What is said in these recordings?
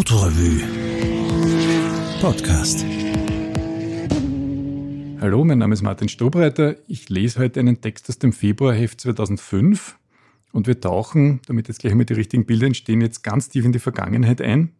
Autorevue Podcast. Hallo, mein Name ist Martin Strobreiter. Ich lese heute einen Text aus dem Februarheft 2005 und wir tauchen, damit jetzt gleich mal die richtigen Bilder entstehen, jetzt ganz tief in die Vergangenheit ein.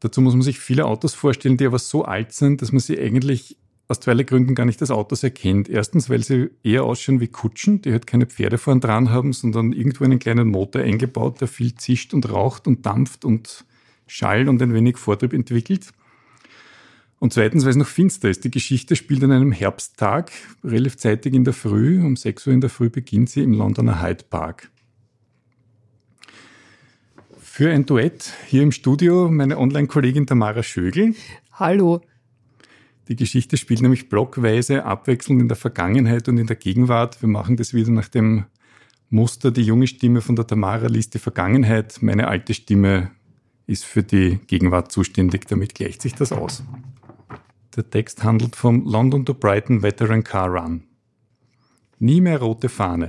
Dazu muss man sich viele Autos vorstellen, die aber so alt sind, dass man sie eigentlich aus zweierlei Gründen gar nicht als Autos erkennt. Erstens, weil sie eher ausschauen wie Kutschen, die halt keine Pferde vorn dran haben, sondern irgendwo einen kleinen Motor eingebaut, der viel zischt und raucht und dampft und Schall und ein wenig Vortrieb entwickelt. Und zweitens, weil es noch finster ist. Die Geschichte spielt an einem Herbsttag, relativ zeitig in der Früh. Um 6 Uhr in der Früh beginnt sie im Londoner Hyde Park. Für ein Duett hier im Studio meine Online-Kollegin Tamara Schögel. Hallo. Die Geschichte spielt nämlich blockweise abwechselnd in der Vergangenheit und in der Gegenwart. Wir machen das wieder nach dem Muster. Die junge Stimme von der Tamara liest die Vergangenheit, meine alte Stimme ist für die Gegenwart zuständig. Damit gleicht sich das aus. Der Text handelt vom London to Brighton Veteran Car Run. Nie mehr rote Fahne.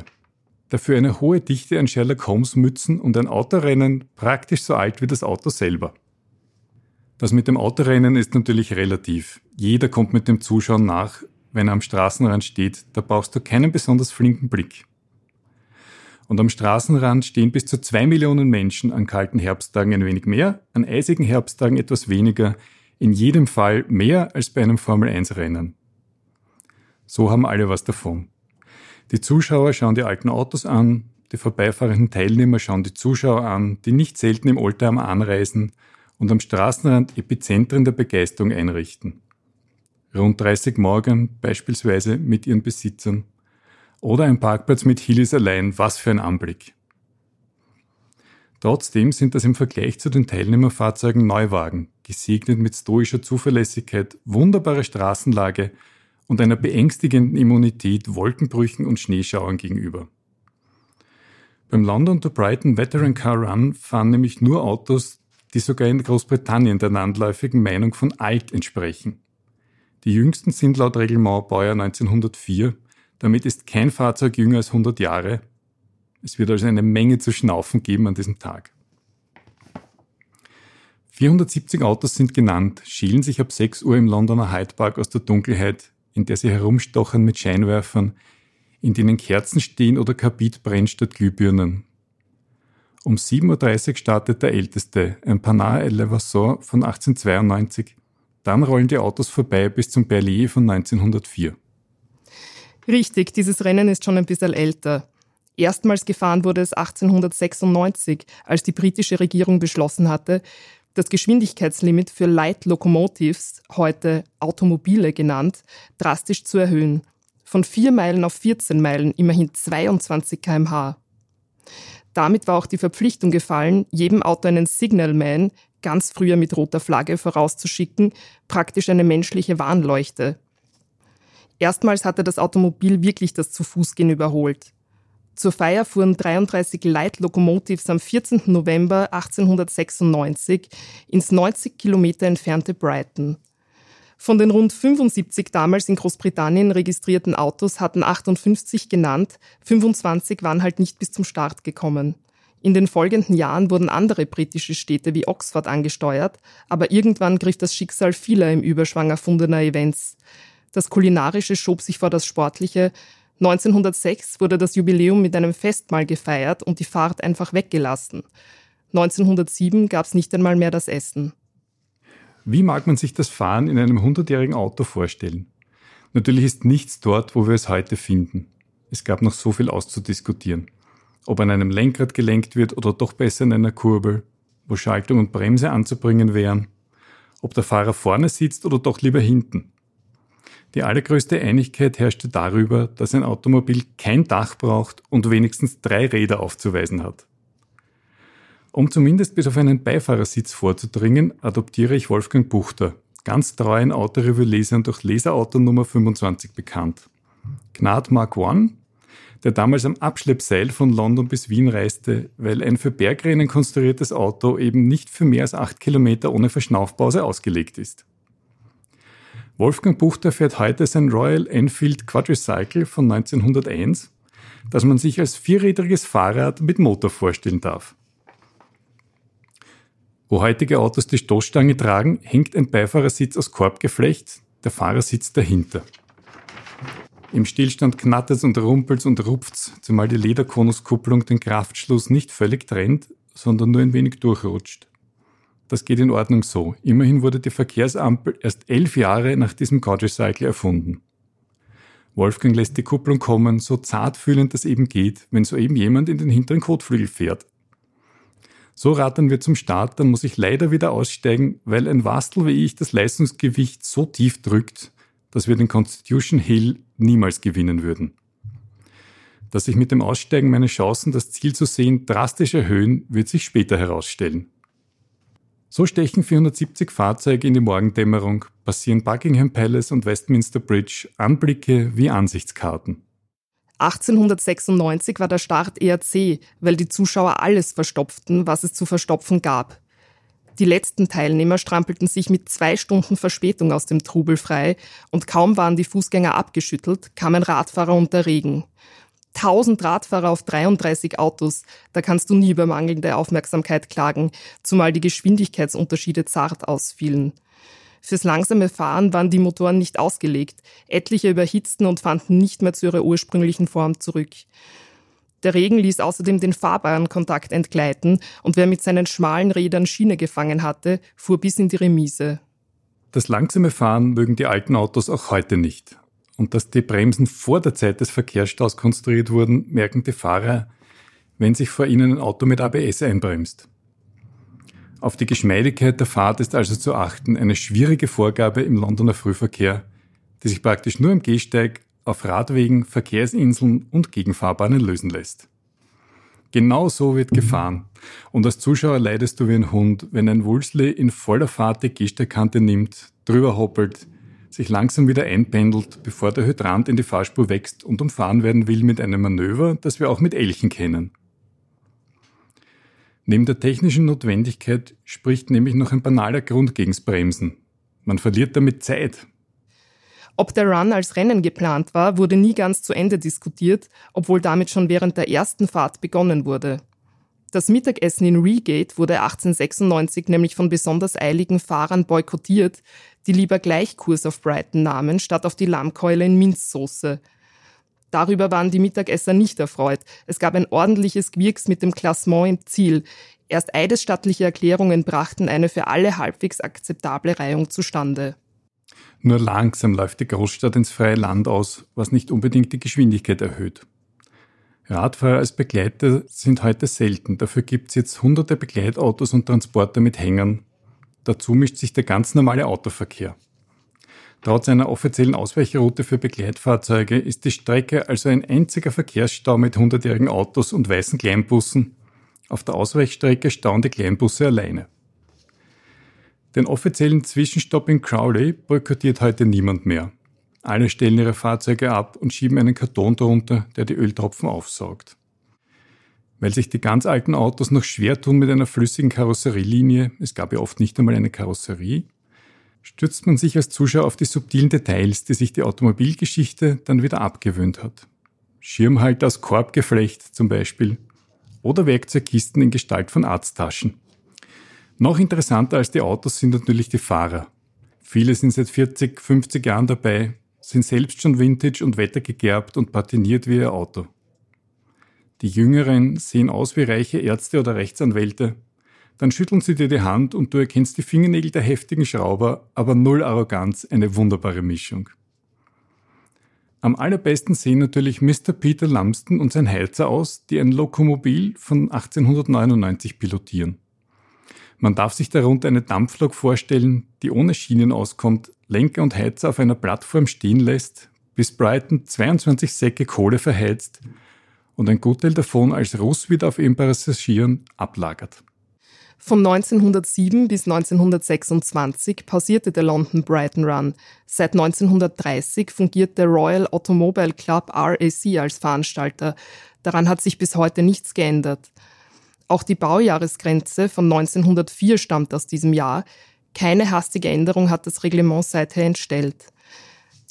Dafür eine hohe Dichte an Sherlock Holmes Mützen und ein Autorennen praktisch so alt wie das Auto selber. Das mit dem Autorennen ist natürlich relativ. Jeder kommt mit dem Zuschauen nach, wenn er am Straßenrand steht. Da brauchst du keinen besonders flinken Blick. Und am Straßenrand stehen bis zu zwei Millionen Menschen an kalten Herbsttagen ein wenig mehr, an eisigen Herbsttagen etwas weniger, in jedem Fall mehr als bei einem Formel-1-Rennen. So haben alle was davon. Die Zuschauer schauen die alten Autos an, die vorbeifahrenden Teilnehmer schauen die Zuschauer an, die nicht selten im Oldtimer anreisen und am Straßenrand Epizentren der Begeisterung einrichten. Rund 30 Morgen beispielsweise mit ihren Besitzern. Oder ein Parkplatz mit Hillis allein, was für ein Anblick. Trotzdem sind das im Vergleich zu den Teilnehmerfahrzeugen Neuwagen, gesegnet mit stoischer Zuverlässigkeit, wunderbarer Straßenlage und einer beängstigenden Immunität Wolkenbrüchen und Schneeschauern gegenüber. Beim London to Brighton Veteran Car Run fahren nämlich nur Autos, die sogar in Großbritannien der landläufigen Meinung von alt entsprechen. Die jüngsten sind laut Reglement Baujahr 1904. Damit ist kein Fahrzeug jünger als 100 Jahre. Es wird also eine Menge zu schnaufen geben an diesem Tag. 470 Autos sind genannt, schälen sich ab 6 Uhr im Londoner Hyde Park aus der Dunkelheit, in der sie herumstochern mit Scheinwerfern, in denen Kerzen stehen oder Kabit brennt statt Glühbirnen. Um 7.30 Uhr startet der älteste, ein Panard El Levasseur von 1892. Dann rollen die Autos vorbei bis zum Berlier von 1904. Richtig, dieses Rennen ist schon ein bisschen älter. Erstmals gefahren wurde es 1896, als die britische Regierung beschlossen hatte, das Geschwindigkeitslimit für Light Locomotives, heute Automobile genannt, drastisch zu erhöhen. Von 4 Meilen auf 14 Meilen, immerhin 22 kmh. Damit war auch die Verpflichtung gefallen, jedem Auto einen Signalman, ganz früher mit roter Flagge, vorauszuschicken, praktisch eine menschliche Warnleuchte. Erstmals hatte das Automobil wirklich das Zu-Fuß-Gehen überholt. Zur Feier fuhren 33 Light Locomotives am 14. November 1896 ins 90 Kilometer entfernte Brighton. Von den rund 75 damals in Großbritannien registrierten Autos hatten 58 genannt, 25 waren halt nicht bis zum Start gekommen. In den folgenden Jahren wurden andere britische Städte wie Oxford angesteuert, aber irgendwann griff das Schicksal vieler im Überschwang erfundener Events. Das Kulinarische schob sich vor das Sportliche. 1906 wurde das Jubiläum mit einem Festmahl gefeiert und die Fahrt einfach weggelassen. 1907 gab es nicht einmal mehr das Essen. Wie mag man sich das Fahren in einem hundertjährigen Auto vorstellen? Natürlich ist nichts dort, wo wir es heute finden. Es gab noch so viel auszudiskutieren. Ob an einem Lenkrad gelenkt wird oder doch besser in einer Kurbel, wo Schaltung und Bremse anzubringen wären, ob der Fahrer vorne sitzt oder doch lieber hinten. Die allergrößte Einigkeit herrschte darüber, dass ein Automobil kein Dach braucht und wenigstens drei Räder aufzuweisen hat. Um zumindest bis auf einen Beifahrersitz vorzudringen, adoptiere ich Wolfgang Buchter, ganz treuen Autorevue-Lesern durch Leserauto Nummer 25 bekannt. Gnad Mark I, der damals am Abschleppseil von London bis Wien reiste, weil ein für Bergrennen konstruiertes Auto eben nicht für mehr als acht Kilometer ohne Verschnaufpause ausgelegt ist. Wolfgang Buchter fährt heute sein Royal Enfield Quadricycle von 1901, das man sich als vierrädriges Fahrrad mit Motor vorstellen darf. Wo heutige Autos die Stoßstange tragen, hängt ein Beifahrersitz aus Korbgeflecht, der Fahrer sitzt dahinter. Im Stillstand knattert und rumpelt und rupft, zumal die Lederkonuskupplung den Kraftschluss nicht völlig trennt, sondern nur ein wenig durchrutscht. Das geht in Ordnung so. Immerhin wurde die Verkehrsampel erst elf Jahre nach diesem Gauge-Cycle erfunden. Wolfgang lässt die Kupplung kommen, so zartfühlend das eben geht, wenn soeben jemand in den hinteren Kotflügel fährt. So rattern wir zum Start, dann muss ich leider wieder aussteigen, weil ein Wastel wie ich das Leistungsgewicht so tief drückt, dass wir den Constitution Hill niemals gewinnen würden. Dass sich mit dem Aussteigen meine Chancen, das Ziel zu sehen, drastisch erhöhen, wird sich später herausstellen. So stechen 470 Fahrzeuge in die Morgendämmerung, passieren Buckingham Palace und Westminster Bridge, Anblicke wie Ansichtskarten. 1896 war der Start eher zäh, weil die Zuschauer alles verstopften, was es zu verstopfen gab. Die letzten Teilnehmer strampelten sich mit zwei Stunden Verspätung aus dem Trubel frei und kaum waren die Fußgänger abgeschüttelt, kam ein Radfahrer unter Regen. 1000 Radfahrer auf 33 Autos, da kannst du nie über mangelnde Aufmerksamkeit klagen, zumal die Geschwindigkeitsunterschiede zart ausfielen. Fürs langsame Fahren waren die Motoren nicht ausgelegt. Etliche überhitzten und fanden nicht mehr zu ihrer ursprünglichen Form zurück. Der Regen ließ außerdem den Fahrbahnkontakt entgleiten und wer mit seinen schmalen Rädern Schiene gefangen hatte, fuhr bis in die Remise. Das langsame Fahren mögen die alten Autos auch heute nicht. Und dass die Bremsen vor der Zeit des Verkehrsstaus konstruiert wurden, merken die Fahrer, wenn sich vor ihnen ein Auto mit ABS einbremst. Auf die Geschmeidigkeit der Fahrt ist also zu achten, eine schwierige Vorgabe im Londoner Frühverkehr, die sich praktisch nur am Gehsteig, auf Radwegen, Verkehrsinseln und Gegenfahrbahnen lösen lässt. Genau so wird gefahren. Und als Zuschauer leidest du wie ein Hund, wenn ein Wulsley in voller Fahrt die Gehsteigkante nimmt, drüber hoppelt, sich langsam wieder einpendelt, bevor der Hydrant in die Fahrspur wächst und umfahren werden will mit einem Manöver, das wir auch mit Elchen kennen. Neben der technischen Notwendigkeit spricht nämlich noch ein banaler Grund gegens Bremsen. Man verliert damit Zeit. Ob der Run als Rennen geplant war, wurde nie ganz zu Ende diskutiert, obwohl damit schon während der ersten Fahrt begonnen wurde. Das Mittagessen in Reegate wurde 1896 nämlich von besonders eiligen Fahrern boykottiert, die lieber gleich Kurs auf Brighton nahmen, statt auf die Lammkeule in Minzsoße. Darüber waren die Mittagesser nicht erfreut. Es gab ein ordentliches Gwirks mit dem Klassement im Ziel. Erst eidesstattliche Erklärungen brachten eine für alle halbwegs akzeptable Reihung zustande. Nur langsam läuft die Großstadt ins freie Land aus, was nicht unbedingt die Geschwindigkeit erhöht. Radfahrer als Begleiter sind heute selten. Dafür gibt es jetzt hunderte Begleitautos und Transporter mit Hängern. Dazu mischt sich der ganz normale Autoverkehr. Trotz einer offiziellen Ausweichroute für Begleitfahrzeuge ist die Strecke also ein einziger Verkehrsstau mit hundertjährigen Autos und weißen Kleinbussen. Auf der Ausweichstrecke stauen die Kleinbusse alleine. Den offiziellen Zwischenstopp in Crowley boykottiert heute niemand mehr. Alle stellen ihre Fahrzeuge ab und schieben einen Karton drunter, der die Öltropfen aufsaugt. Weil sich die ganz alten Autos noch schwer tun mit einer flüssigen Karosserielinie, es gab ja oft nicht einmal eine Karosserie, stürzt man sich als Zuschauer auf die subtilen Details, die sich die Automobilgeschichte dann wieder abgewöhnt hat. Schirmhalter aus Korbgeflecht zum Beispiel oder Werkzeugkisten in Gestalt von Arzttaschen. Noch interessanter als die Autos sind natürlich die Fahrer. Viele sind seit 40, 50 Jahren dabei, sind selbst schon vintage und wettergegerbt und patiniert wie ihr Auto. Die Jüngeren sehen aus wie reiche Ärzte oder Rechtsanwälte. Dann schütteln sie dir die Hand und du erkennst die Fingernägel der heftigen Schrauber, aber null Arroganz, eine wunderbare Mischung. Am allerbesten sehen natürlich Mr. Peter Lumsden und sein Heizer aus, die ein Lokomobil von 1899 pilotieren. Man darf sich darunter eine Dampflok vorstellen, die ohne Schienen auskommt, Lenker und Heizer auf einer Plattform stehen lässt, bis Brighton 22 Säcke Kohle verheizt und ein Gutteil davon als Russ wieder auf ihren Passagieren ablagert. Von 1907 bis 1926 pausierte der London Brighton Run. Seit 1930 fungiert der Royal Automobile Club RAC als Veranstalter. Daran hat sich bis heute nichts geändert. Auch die Baujahresgrenze von 1904 stammt aus diesem Jahr. Keine hastige Änderung hat das Reglement seither entstellt.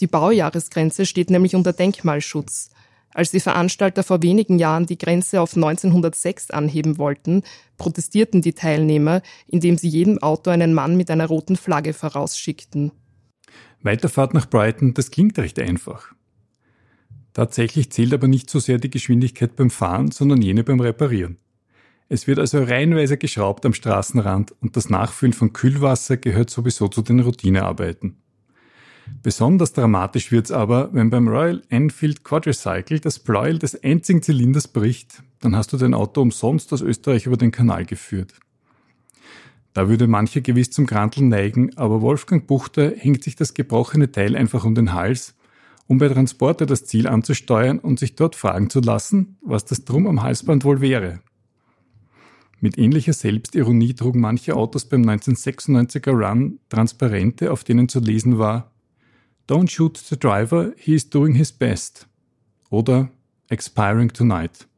Die Baujahresgrenze steht nämlich unter Denkmalschutz. Als die Veranstalter vor wenigen Jahren die Grenze auf 1906 anheben wollten, protestierten die Teilnehmer, indem sie jedem Auto einen Mann mit einer roten Flagge vorausschickten. Weiterfahrt nach Brighton, das klingt recht einfach. Tatsächlich zählt aber nicht so sehr die Geschwindigkeit beim Fahren, sondern jene beim Reparieren. Es wird also reihenweise geschraubt am Straßenrand und das Nachfüllen von Kühlwasser gehört sowieso zu den Routinearbeiten. Besonders dramatisch wird's aber, wenn beim Royal Enfield Quadricycle das Pleuel des einzigen Zylinders bricht, dann hast du dein Auto umsonst aus Österreich über den Kanal geführt. Da würde mancher gewiss zum Granteln neigen, aber Wolfgang Buchter hängt sich das gebrochene Teil einfach um den Hals, um bei Transporter das Ziel anzusteuern und sich dort fragen zu lassen, was das Drum am Halsband wohl wäre. Mit ähnlicher Selbstironie trugen manche Autos beim 1996er Run Transparente, auf denen zu lesen war Don't shoot the driver, he is doing his best. Oder Expiring tonight.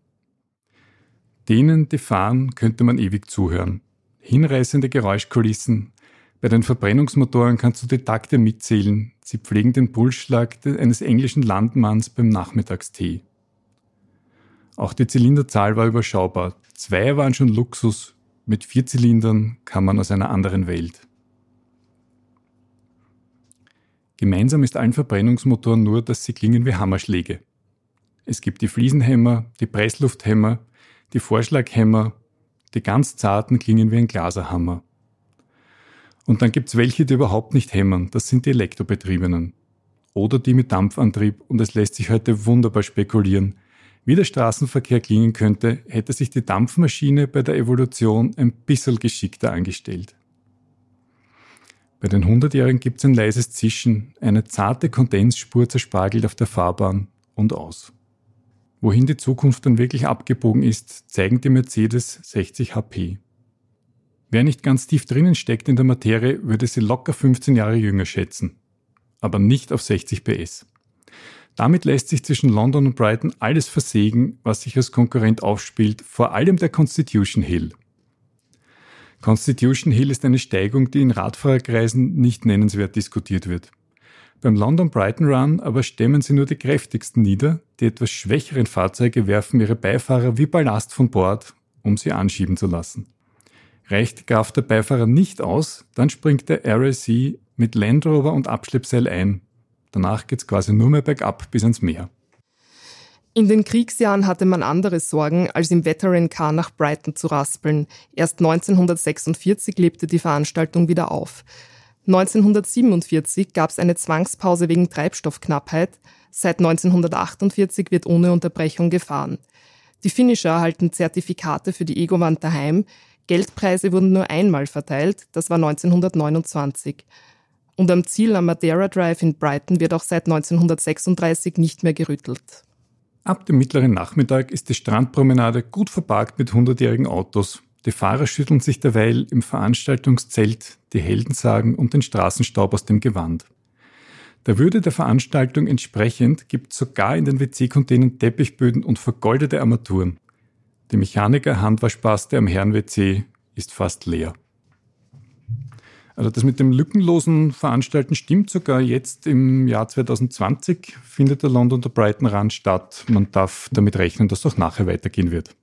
Denen, die fahren, könnte man ewig zuhören. Hinreißende Geräuschkulissen. Bei den Verbrennungsmotoren kannst du die Takte mitzählen. Sie pflegen den Pulsschlag eines englischen Landmanns beim Nachmittagstee. Auch die Zylinderzahl war überschaubar. Zwei waren schon Luxus. Mit vier Zylindern kam man aus einer anderen Welt. Gemeinsam ist allen Verbrennungsmotoren nur, dass sie klingen wie Hammerschläge. Es gibt die Fliesenhämmer, die Presslufthämmer, die Vorschlaghämmer, die ganz zarten klingen wie ein Glaserhammer. Und dann gibt's welche, die überhaupt nicht hämmern, das sind die Elektrobetriebenen. Oder die mit Dampfantrieb und es lässt sich heute wunderbar spekulieren, wie der Straßenverkehr klingen könnte, hätte sich die Dampfmaschine bei der Evolution ein bisschen geschickter angestellt. Bei den 100-Jährigen gibt es ein leises Zischen, eine zarte Kondensspur zerspargelt auf der Fahrbahn und aus. Wohin die Zukunft dann wirklich abgebogen ist, zeigen die Mercedes 60 HP. Wer nicht ganz tief drinnen steckt in der Materie, würde sie locker 15 Jahre jünger schätzen. Aber nicht auf 60 PS. Damit lässt sich zwischen London und Brighton alles versägen, was sich als Konkurrent aufspielt, vor allem der Constitution Hill. Constitution Hill ist eine Steigung, die in Radfahrerkreisen nicht nennenswert diskutiert wird. Beim London Brighton Run aber stemmen sie nur die kräftigsten nieder, die etwas schwächeren Fahrzeuge werfen ihre Beifahrer wie Ballast von Bord, um sie anschieben zu lassen. Reicht die Kraft der Beifahrer nicht aus, dann springt der RAC mit Land Rover und Abschleppseil ein. Danach geht's quasi nur mehr bergab bis ans Meer. In den Kriegsjahren hatte man andere Sorgen, als im Veteran Car nach Brighton zu raspeln. Erst 1946 lebte die Veranstaltung wieder auf. 1947 gab es eine Zwangspause wegen Treibstoffknappheit. Seit 1948 wird ohne Unterbrechung gefahren. Die Finisher erhalten Zertifikate für die Egowand daheim. Geldpreise wurden nur einmal verteilt, das war 1929. Und am Ziel am Madeira Drive in Brighton wird auch seit 1936 nicht mehr gerüttelt. Ab dem mittleren Nachmittag ist die Strandpromenade gut verparkt mit hundertjährigen Autos. Die Fahrer schütteln sich derweil im Veranstaltungszelt die Heldensagen und den Straßenstaub aus dem Gewand. Der Würde der Veranstaltung entsprechend gibt sogar in den WC-Containern Teppichböden und vergoldete Armaturen. Die Mechaniker-Handwaschpaste am Herren-WC ist fast leer. Also das mit dem lückenlosen Veranstalten stimmt sogar. Jetzt im Jahr 2020 findet der London der Brighton Run statt. Man darf damit rechnen, dass es auch nachher weitergehen wird.